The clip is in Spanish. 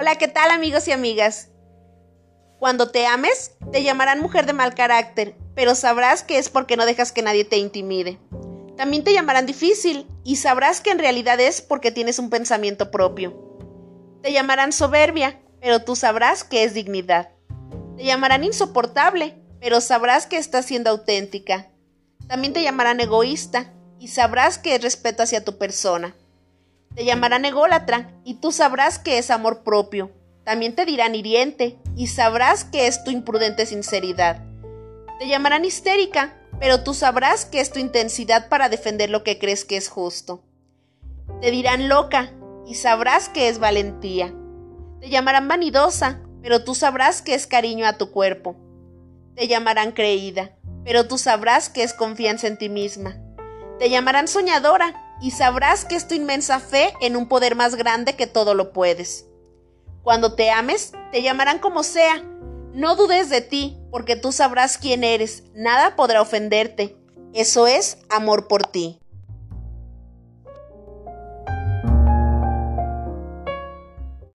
Hola, ¿qué tal amigos y amigas? Cuando te ames, te llamarán mujer de mal carácter, pero sabrás que es porque no dejas que nadie te intimide. También te llamarán difícil y sabrás que en realidad es porque tienes un pensamiento propio. Te llamarán soberbia, pero tú sabrás que es dignidad. Te llamarán insoportable, pero sabrás que estás siendo auténtica. También te llamarán egoísta y sabrás que es respeto hacia tu persona. Te llamarán ególatra y tú sabrás que es amor propio. También te dirán hiriente y sabrás que es tu imprudente sinceridad. Te llamarán histérica, pero tú sabrás que es tu intensidad para defender lo que crees que es justo. Te dirán loca y sabrás que es valentía. Te llamarán vanidosa, pero tú sabrás que es cariño a tu cuerpo. Te llamarán creída, pero tú sabrás que es confianza en ti misma. Te llamarán soñadora, y sabrás que es tu inmensa fe en un poder más grande que todo lo puedes. Cuando te ames, te llamarán como sea. No dudes de ti, porque tú sabrás quién eres. Nada podrá ofenderte. Eso es amor por ti.